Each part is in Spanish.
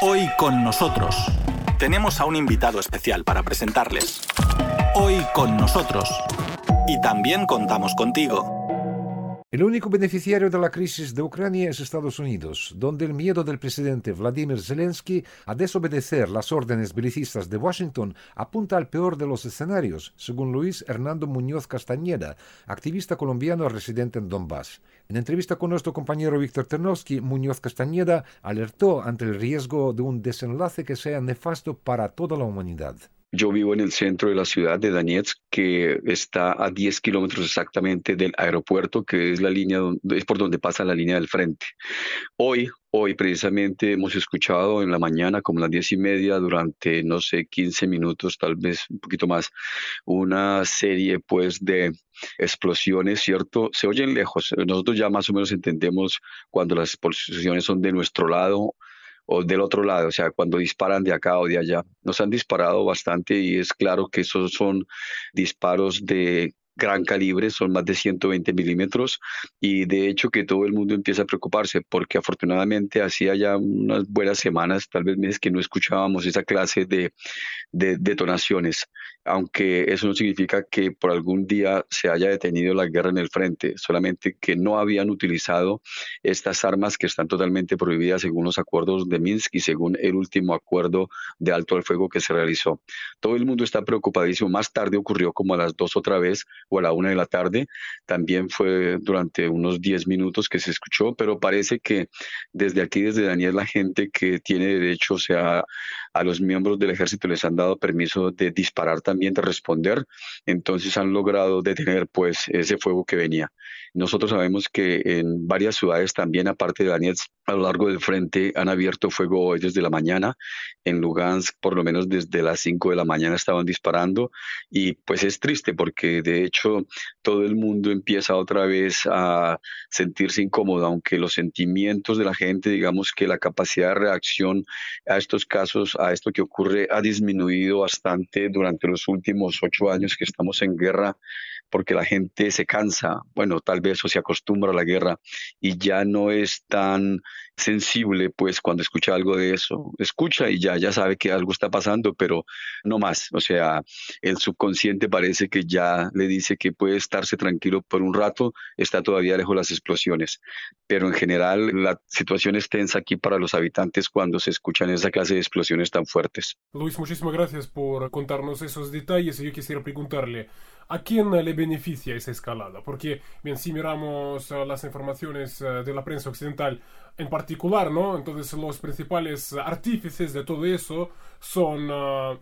Hoy con nosotros tenemos a un invitado especial para presentarles. Hoy con nosotros. Y también contamos contigo. El único beneficiario de la crisis de Ucrania es Estados Unidos, donde el miedo del presidente Vladimir Zelensky a desobedecer las órdenes belicistas de Washington apunta al peor de los escenarios, según Luis Hernando Muñoz Castañeda, activista colombiano residente en Donbass. En entrevista con nuestro compañero Víctor Ternovsky, Muñoz Castañeda alertó ante el riesgo de un desenlace que sea nefasto para toda la humanidad. Yo vivo en el centro de la ciudad de Donetsk, que está a 10 kilómetros exactamente del aeropuerto, que es la línea es por donde pasa la línea del frente. Hoy, hoy precisamente hemos escuchado en la mañana, como las 10 y media, durante, no sé, 15 minutos, tal vez un poquito más, una serie pues de explosiones, ¿cierto? Se oyen lejos. Nosotros ya más o menos entendemos cuando las explosiones son de nuestro lado o del otro lado, o sea, cuando disparan de acá o de allá. Nos han disparado bastante y es claro que esos son disparos de gran calibre, son más de 120 milímetros y de hecho que todo el mundo empieza a preocuparse porque afortunadamente hacía ya unas buenas semanas, tal vez meses que no escuchábamos esa clase de, de detonaciones, aunque eso no significa que por algún día se haya detenido la guerra en el frente, solamente que no habían utilizado estas armas que están totalmente prohibidas según los acuerdos de Minsk y según el último acuerdo de alto al fuego que se realizó. Todo el mundo está preocupadísimo. Más tarde ocurrió como a las dos otra vez o a la una de la tarde. También fue durante unos diez minutos que se escuchó, pero parece que desde aquí, desde Daniel, la gente que tiene derecho, o sea, a los miembros del ejército les han dado permiso de disparar también, de responder. Entonces han logrado detener pues ese fuego que venía. Nosotros sabemos que en varias ciudades también, aparte de Donetsk, a lo largo del frente han abierto fuego hoy desde la mañana. En Lugansk, por lo menos desde las 5 de la mañana estaban disparando. Y pues es triste porque de hecho todo el mundo empieza otra vez a sentirse incómodo, aunque los sentimientos de la gente, digamos que la capacidad de reacción a estos casos, esto que ocurre, ha disminuido bastante durante los últimos ocho años que estamos en guerra porque la gente se cansa, bueno, tal vez o se acostumbra a la guerra y ya no es tan sensible, pues cuando escucha algo de eso, escucha y ya, ya sabe que algo está pasando, pero no más. O sea, el subconsciente parece que ya le dice que puede estarse tranquilo por un rato, está todavía lejos las explosiones. Pero en general la situación es tensa aquí para los habitantes cuando se escuchan esa clase de explosiones tan fuertes. Luis, muchísimas gracias por contarnos esos detalles y yo quisiera preguntarle, ¿a quién le beneficia esa escalada? Porque, bien, si miramos uh, las informaciones uh, de la prensa occidental en particular, ¿no? Entonces los principales artífices de todo eso son,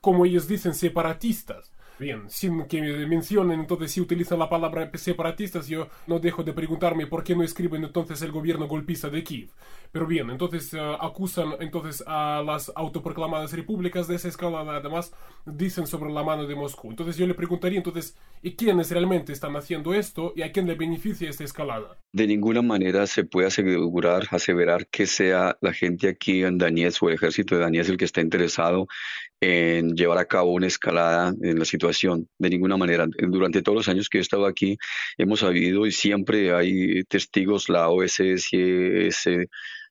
como ellos dicen, separatistas. Bien, sin que mencionen entonces si utilizan la palabra separatistas, yo no dejo de preguntarme por qué no escriben entonces el gobierno golpista de Kiev. Pero bien, entonces uh, acusan entonces a las autoproclamadas repúblicas de esa escalada, además dicen sobre la mano de Moscú. Entonces yo le preguntaría entonces, ¿y quiénes realmente están haciendo esto y a quién le beneficia esta escalada? De ninguna manera se puede asegurar, aseverar que sea la gente aquí en Donetsk o el ejército de Donetsk el que está interesado en llevar a cabo una escalada en la situación, de ninguna manera. Durante todos los años que he estado aquí, hemos sabido y siempre hay testigos, la OSS,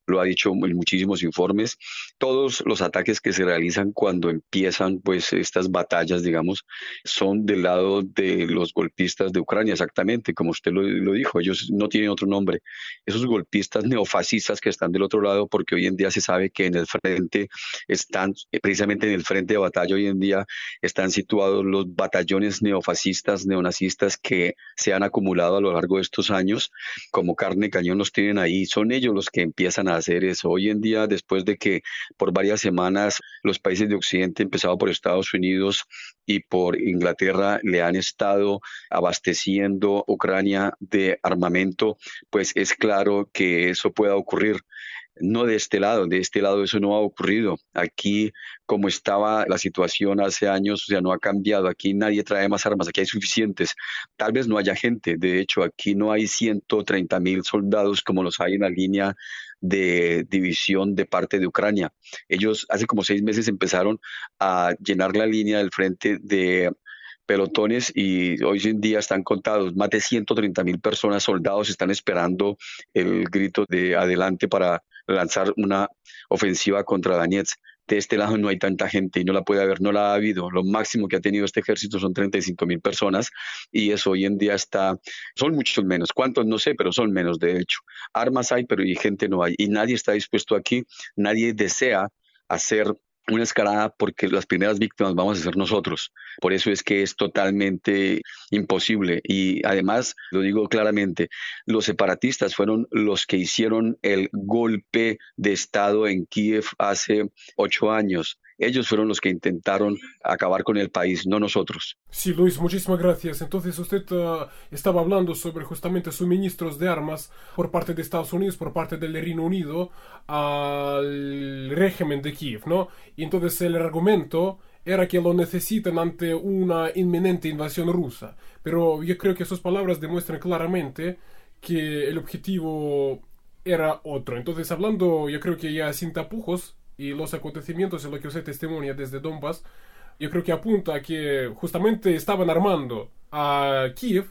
lo ha dicho en muchísimos informes, todos los ataques que se realizan cuando empiezan pues estas batallas, digamos, son del lado de los golpistas de Ucrania, exactamente, como usted lo, lo dijo, ellos no tienen otro nombre. Esos golpistas neofascistas que están del otro lado, porque hoy en día se sabe que en el frente están, precisamente en el frente de batalla hoy en día, están situados los batallones neofascistas, neonazistas que se han acumulado a lo largo de estos años, como carne cañón los tienen ahí, son ellos los que empiezan a hacer eso. Hoy en día, después de que por varias semanas los países de Occidente, empezado por Estados Unidos y por Inglaterra, le han estado abasteciendo Ucrania de armamento, pues es claro que eso pueda ocurrir no de este lado, de este lado eso no ha ocurrido. Aquí, como estaba la situación hace años, o sea, no ha cambiado. Aquí nadie trae más armas, aquí hay suficientes. Tal vez no haya gente, de hecho, aquí no hay 130 mil soldados como los hay en la línea de división de parte de Ucrania. Ellos hace como seis meses empezaron a llenar la línea del frente de pelotones y hoy en día están contados más de 130 mil personas, soldados, están esperando el grito de adelante para lanzar una ofensiva contra Donetsk. De este lado no hay tanta gente y no la puede haber, no la ha habido. Lo máximo que ha tenido este ejército son 35 mil personas y eso hoy en día está, son muchos menos. ¿Cuántos? No sé, pero son menos de hecho. Armas hay, pero y gente no hay. Y nadie está dispuesto aquí, nadie desea hacer una escalada porque las primeras víctimas vamos a ser nosotros. Por eso es que es totalmente imposible. Y además, lo digo claramente, los separatistas fueron los que hicieron el golpe de Estado en Kiev hace ocho años. Ellos fueron los que intentaron acabar con el país, no nosotros. Sí, Luis, muchísimas gracias. Entonces usted uh, estaba hablando sobre justamente suministros de armas por parte de Estados Unidos, por parte del Reino Unido al régimen de Kiev, ¿no? Y entonces el argumento era que lo necesitan ante una inminente invasión rusa. Pero yo creo que sus palabras demuestran claramente que el objetivo era otro. Entonces, hablando, yo creo que ya sin tapujos, y los acontecimientos en los que usted testimonia desde Donbass, yo creo que apunta a que justamente estaban armando a Kiev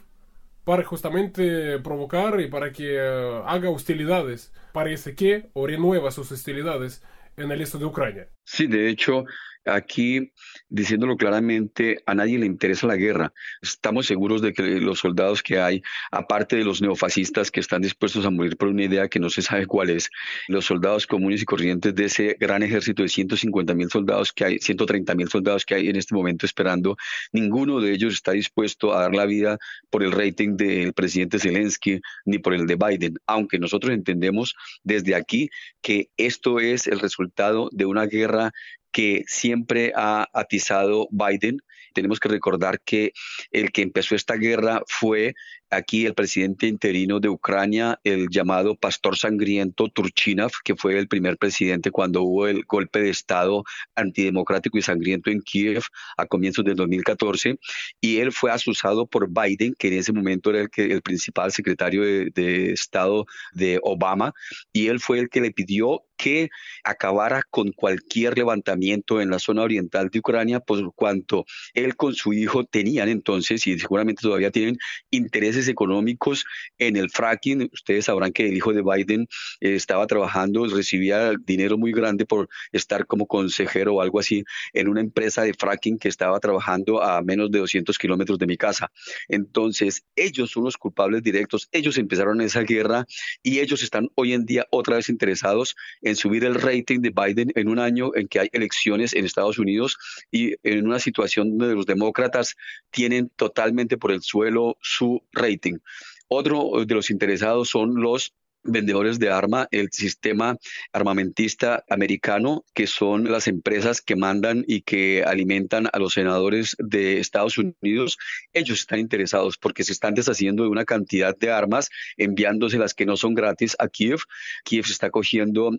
para justamente provocar y para que eh, haga hostilidades. Parece que, o renueva sus hostilidades en el este de Ucrania. Sí, de hecho, Aquí, diciéndolo claramente, a nadie le interesa la guerra. Estamos seguros de que los soldados que hay, aparte de los neofascistas que están dispuestos a morir por una idea que no se sabe cuál es, los soldados comunes y corrientes de ese gran ejército de 150 mil soldados que hay, 130 mil soldados que hay en este momento esperando, ninguno de ellos está dispuesto a dar la vida por el rating del presidente Zelensky ni por el de Biden, aunque nosotros entendemos desde aquí que esto es el resultado de una guerra que siempre ha atizado Biden. Tenemos que recordar que el que empezó esta guerra fue aquí el presidente interino de Ucrania, el llamado pastor sangriento Turchinov, que fue el primer presidente cuando hubo el golpe de Estado antidemocrático y sangriento en Kiev a comienzos del 2014, y él fue asusado por Biden, que en ese momento era el, que, el principal secretario de, de Estado de Obama, y él fue el que le pidió que acabara con cualquier levantamiento en la zona oriental de Ucrania, por cuanto él con su hijo tenían entonces, y seguramente todavía tienen, intereses económicos en el fracking. Ustedes sabrán que el hijo de Biden eh, estaba trabajando, recibía dinero muy grande por estar como consejero o algo así en una empresa de fracking que estaba trabajando a menos de 200 kilómetros de mi casa. Entonces, ellos son los culpables directos. Ellos empezaron esa guerra y ellos están hoy en día otra vez interesados en subir el rating de Biden en un año en que hay elecciones en Estados Unidos y en una situación donde los demócratas tienen totalmente por el suelo su rating otro de los interesados son los vendedores de arma, el sistema armamentista americano, que son las empresas que mandan y que alimentan a los senadores de Estados Unidos, ellos están interesados porque se están deshaciendo de una cantidad de armas, enviándoselas que no son gratis a Kiev. Kiev se está cogiendo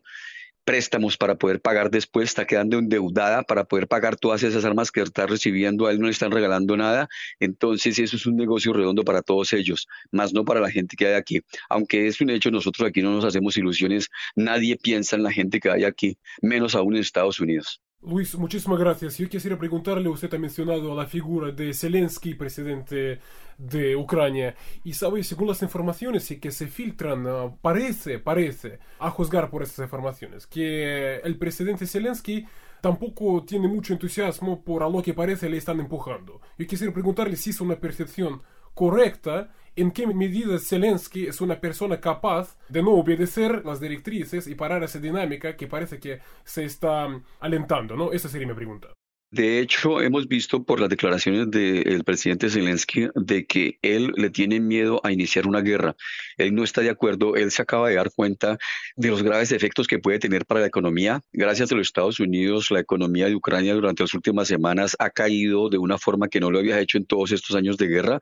préstamos para poder pagar después, está quedando endeudada para poder pagar todas esas armas que está recibiendo, a él no le están regalando nada, entonces eso es un negocio redondo para todos ellos, más no para la gente que hay aquí. Aunque es un hecho, nosotros aquí no nos hacemos ilusiones, nadie piensa en la gente que hay aquí, menos aún en Estados Unidos. Luis, muchísimas gracias. Yo quisiera preguntarle, usted ha mencionado la figura de Zelensky, presidente de Ucrania, y sabe, según las informaciones que se filtran, ah, parece, parece, a juzgar por estas informaciones, que el presidente Zelensky tampoco tiene mucho entusiasmo por a lo que parece le están empujando. Yo quisiera preguntarle si es una percepción correcta en qué medida Zelensky es una persona capaz de no obedecer las directrices y parar esa dinámica que parece que se está alentando, ¿no? Esa sería mi pregunta. De hecho, hemos visto por las declaraciones del presidente Zelensky de que él le tiene miedo a iniciar una guerra. Él no está de acuerdo, él se acaba de dar cuenta de los graves efectos que puede tener para la economía. Gracias a los Estados Unidos, la economía de Ucrania durante las últimas semanas ha caído de una forma que no lo había hecho en todos estos años de guerra.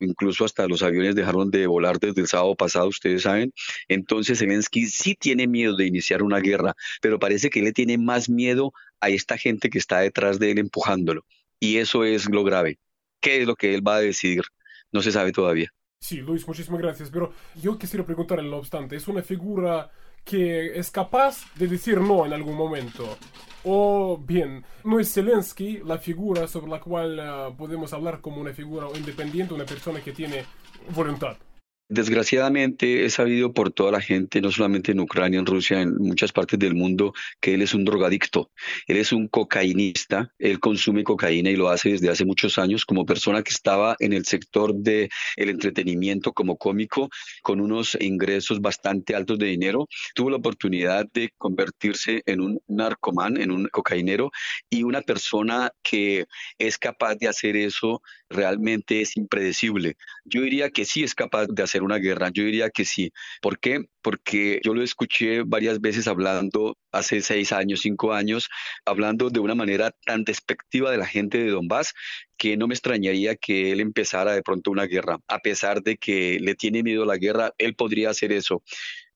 Incluso hasta los aviones dejaron de volar desde el sábado pasado, ustedes saben. Entonces Zelensky sí tiene miedo de iniciar una guerra, pero parece que le tiene más miedo a esta gente que está detrás de él empujándolo. Y eso es lo grave. ¿Qué es lo que él va a decidir? No se sabe todavía. Sí, Luis, muchísimas gracias. Pero yo quisiera preguntarle, no obstante, ¿es una figura que es capaz de decir no en algún momento? O bien, ¿no es Zelensky la figura sobre la cual eh, podemos hablar como una figura independiente, una persona que tiene voluntad? Desgraciadamente he sabido por toda la gente, no solamente en Ucrania, en Rusia, en muchas partes del mundo, que él es un drogadicto. Él es un cocainista, él consume cocaína y lo hace desde hace muchos años como persona que estaba en el sector del el entretenimiento como cómico con unos ingresos bastante altos de dinero. Tuvo la oportunidad de convertirse en un narcomán, en un cocainero y una persona que es capaz de hacer eso realmente es impredecible. Yo diría que sí es capaz de hacer una guerra, yo diría que sí. ¿Por qué? Porque yo lo escuché varias veces hablando hace seis años, cinco años, hablando de una manera tan despectiva de la gente de Donbass que no me extrañaría que él empezara de pronto una guerra. A pesar de que le tiene miedo a la guerra, él podría hacer eso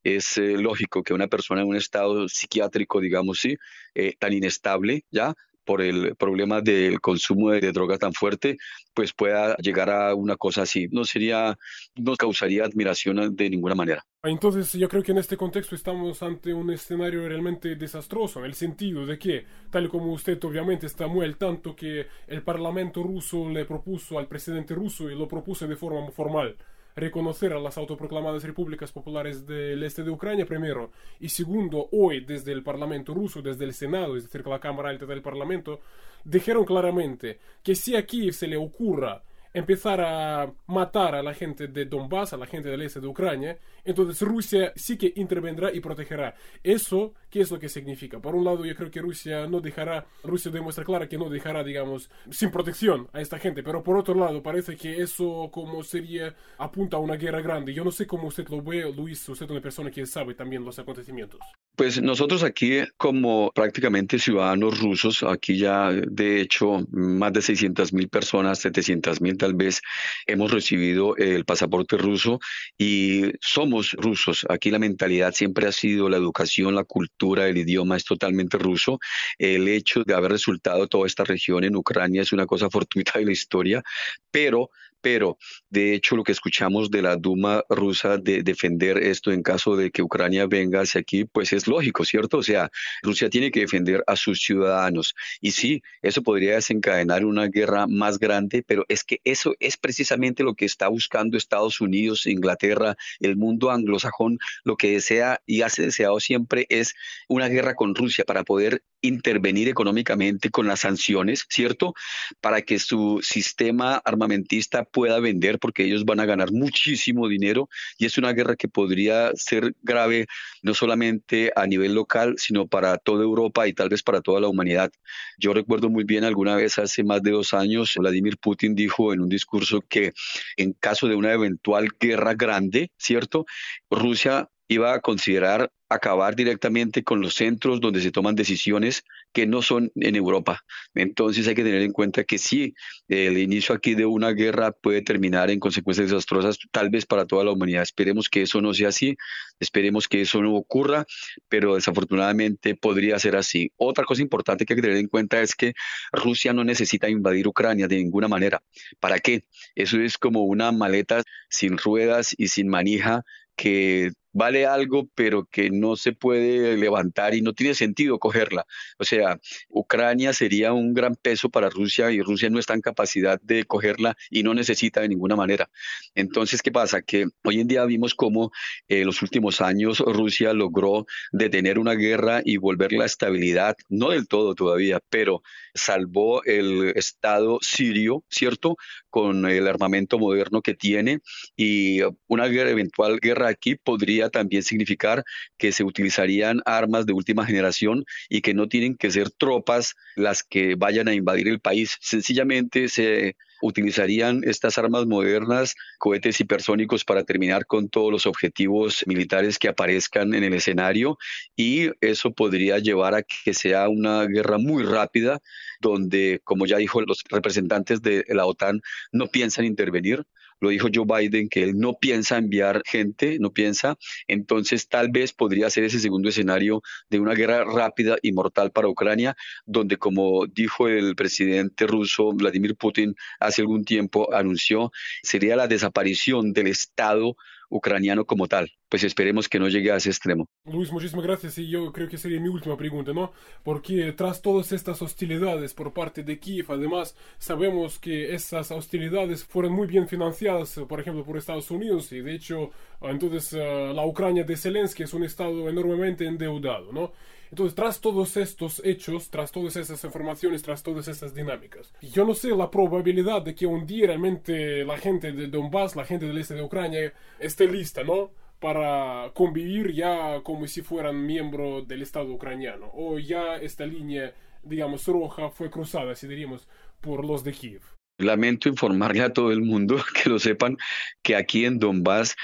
es eh, lógico que una persona en un estado psiquiátrico, digamos sí, eh, tan inestable, ¿ya? Por el problema del consumo de, droga tan fuerte, pues pueda llegar a una cosa así. No sería, no causaría admiración de ninguna manera. Entonces yo creo que en este contexto estamos ante un escenario realmente desastroso, en el sentido de que, tal como usted obviamente está muy al tanto, que el Parlamento ruso le propuso al presidente ruso y lo propuso de forma formal reconocer a las autoproclamadas repúblicas populares del este de Ucrania primero y segundo hoy desde el Parlamento ruso, desde el Senado, es decir, la Cámara Alta del Parlamento, dijeron claramente que si aquí se le ocurra empezar a matar a la gente de Donbass, a la gente del este de Ucrania, entonces Rusia sí que intervendrá y protegerá. Eso, ¿qué es lo que significa? Por un lado, yo creo que Rusia no dejará, Rusia demuestra clara que no dejará, digamos, sin protección a esta gente, pero por otro lado, parece que eso como sería, apunta a una guerra grande. Yo no sé cómo usted lo ve, Luis, usted es una persona que sabe también los acontecimientos. Pues nosotros aquí, como prácticamente ciudadanos rusos, aquí ya de hecho más de 600 mil personas, 700 mil tal vez, hemos recibido el pasaporte ruso y somos rusos. Aquí la mentalidad siempre ha sido la educación, la cultura, el idioma es totalmente ruso. El hecho de haber resultado toda esta región en Ucrania es una cosa fortuita de la historia, pero pero de hecho lo que escuchamos de la Duma rusa de defender esto en caso de que Ucrania venga hacia aquí, pues es lógico, ¿cierto? O sea, Rusia tiene que defender a sus ciudadanos. Y sí, eso podría desencadenar una guerra más grande, pero es que eso es precisamente lo que está buscando Estados Unidos, Inglaterra, el mundo anglosajón, lo que desea y hace deseado siempre es una guerra con Rusia para poder intervenir económicamente con las sanciones, ¿cierto? Para que su sistema armamentista pueda vender porque ellos van a ganar muchísimo dinero y es una guerra que podría ser grave no solamente a nivel local, sino para toda Europa y tal vez para toda la humanidad. Yo recuerdo muy bien alguna vez hace más de dos años, Vladimir Putin dijo en un discurso que en caso de una eventual guerra grande, ¿cierto? Rusia iba a considerar acabar directamente con los centros donde se toman decisiones que no son en Europa. Entonces hay que tener en cuenta que sí, el inicio aquí de una guerra puede terminar en consecuencias desastrosas, tal vez para toda la humanidad. Esperemos que eso no sea así, esperemos que eso no ocurra, pero desafortunadamente podría ser así. Otra cosa importante que hay que tener en cuenta es que Rusia no necesita invadir Ucrania de ninguna manera. ¿Para qué? Eso es como una maleta sin ruedas y sin manija que vale algo, pero que no se puede levantar y no tiene sentido cogerla. O sea, Ucrania sería un gran peso para Rusia y Rusia no está en capacidad de cogerla y no necesita de ninguna manera. Entonces, ¿qué pasa? Que hoy en día vimos cómo en los últimos años Rusia logró detener una guerra y volver la estabilidad, no del todo todavía, pero salvó el Estado sirio, ¿cierto? Con el armamento moderno que tiene y una eventual guerra aquí podría también significar que se utilizarían armas de última generación y que no tienen que ser tropas las que vayan a invadir el país. Sencillamente se utilizarían estas armas modernas, cohetes hipersónicos para terminar con todos los objetivos militares que aparezcan en el escenario y eso podría llevar a que sea una guerra muy rápida donde, como ya dijo los representantes de la OTAN, no piensan intervenir, lo dijo Joe Biden, que él no piensa enviar gente, no piensa, entonces tal vez podría ser ese segundo escenario de una guerra rápida y mortal para Ucrania, donde como dijo el presidente ruso Vladimir Putin hace algún tiempo, anunció, sería la desaparición del Estado ucraniano como tal. Pues esperemos que no llegue a ese extremo. Luis, muchísimas gracias y yo creo que sería mi última pregunta, ¿no? Porque tras todas estas hostilidades por parte de Kiev, además sabemos que esas hostilidades fueron muy bien financiadas, por ejemplo, por Estados Unidos y de hecho entonces eh, la Ucrania de Zelensky es un estado enormemente endeudado, ¿no? Entonces, tras todos estos hechos, tras todas esas informaciones, tras todas esas dinámicas, yo no sé la probabilidad de que un día realmente la gente de Donbass, la gente del este de Ucrania, esté lista, ¿no? Para convivir ya como si fueran miembro del Estado ucraniano. O ya esta línea, digamos, roja fue cruzada, si diríamos, por los de Kiev. Lamento informarle a todo el mundo que lo sepan que aquí en Donbass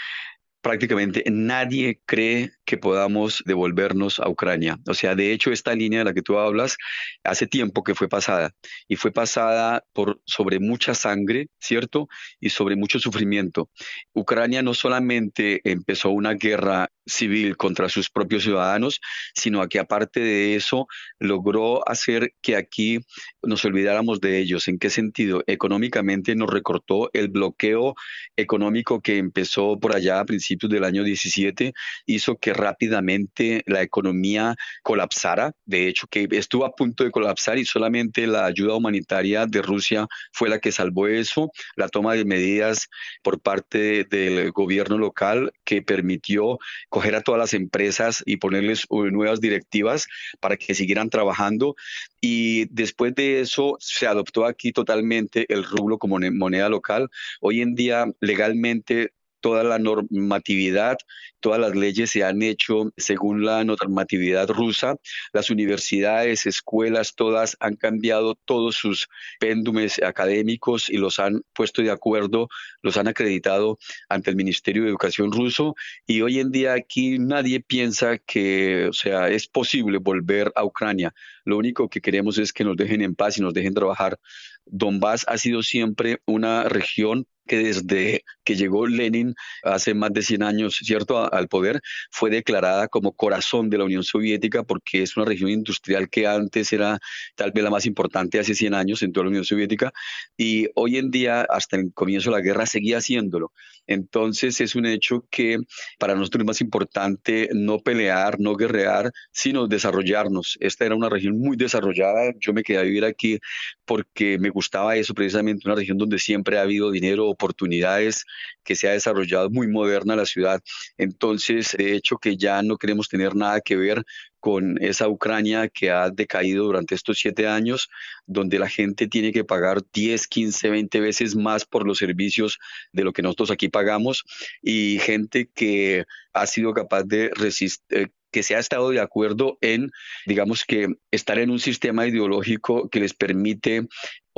prácticamente nadie cree que podamos devolvernos a Ucrania. O sea, de hecho, esta línea de la que tú hablas, hace tiempo que fue pasada y fue pasada por sobre mucha sangre, ¿cierto? Y sobre mucho sufrimiento. Ucrania no solamente empezó una guerra civil contra sus propios ciudadanos, sino que aparte de eso logró hacer que aquí nos olvidáramos de ellos. ¿En qué sentido? Económicamente nos recortó el bloqueo económico que empezó por allá a principios del año 17, hizo que rápidamente la economía colapsara, de hecho que estuvo a punto de colapsar y solamente la ayuda humanitaria de Rusia fue la que salvó eso, la toma de medidas por parte del gobierno local que permitió coger a todas las empresas y ponerles nuevas directivas para que siguieran trabajando. Y después de eso se adoptó aquí totalmente el rublo como moneda local. Hoy en día legalmente toda la normatividad, todas las leyes se han hecho según la normatividad rusa. Las universidades, escuelas, todas han cambiado todos sus péndumes académicos y los han puesto de acuerdo, los han acreditado ante el Ministerio de Educación ruso. Y hoy en día aquí nadie piensa que, o sea, es posible volver a Ucrania. Lo único que queremos es que nos dejen en paz y nos dejen trabajar. Donbass ha sido siempre una región que desde que llegó Lenin hace más de 100 años, ¿cierto?, al poder, fue declarada como corazón de la Unión Soviética porque es una región industrial que antes era tal vez la más importante hace 100 años en toda la Unión Soviética y hoy en día, hasta el comienzo de la guerra, seguía haciéndolo. Entonces es un hecho que para nosotros es más importante no pelear, no guerrear, sino desarrollarnos. Esta era una región muy desarrollada. Yo me quedé a vivir aquí porque me gustaba eso, precisamente una región donde siempre ha habido dinero, oportunidades, que se ha desarrollado muy moderna la ciudad. Entonces, de hecho, que ya no queremos tener nada que ver con esa Ucrania que ha decaído durante estos siete años, donde la gente tiene que pagar 10, 15, 20 veces más por los servicios de lo que nosotros aquí pagamos y gente que ha sido capaz de resistir, eh, que se ha estado de acuerdo en, digamos que, estar en un sistema ideológico que les permite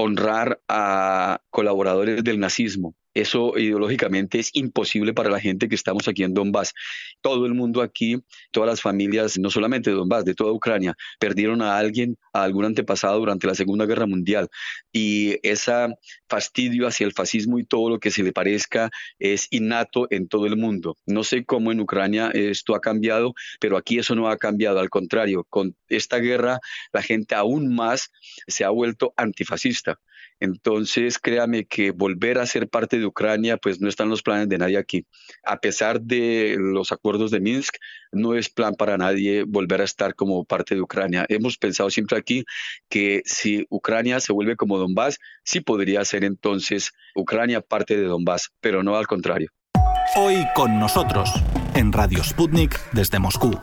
honrar a colaboradores del nazismo. Eso ideológicamente es imposible para la gente que estamos aquí en Donbass. Todo el mundo aquí, todas las familias, no solamente de Donbass, de toda Ucrania, perdieron a alguien, a algún antepasado durante la Segunda Guerra Mundial. Y ese fastidio hacia el fascismo y todo lo que se le parezca es innato en todo el mundo. No sé cómo en Ucrania esto ha cambiado, pero aquí eso no ha cambiado. Al contrario, con esta guerra la gente aún más se ha vuelto antifascista. Entonces, créame que volver a ser parte de Ucrania, pues no están los planes de nadie aquí. A pesar de los acuerdos de Minsk, no es plan para nadie volver a estar como parte de Ucrania. Hemos pensado siempre aquí que si Ucrania se vuelve como Donbass, sí podría ser entonces Ucrania parte de Donbass, pero no al contrario. Hoy con nosotros, en Radio Sputnik desde Moscú.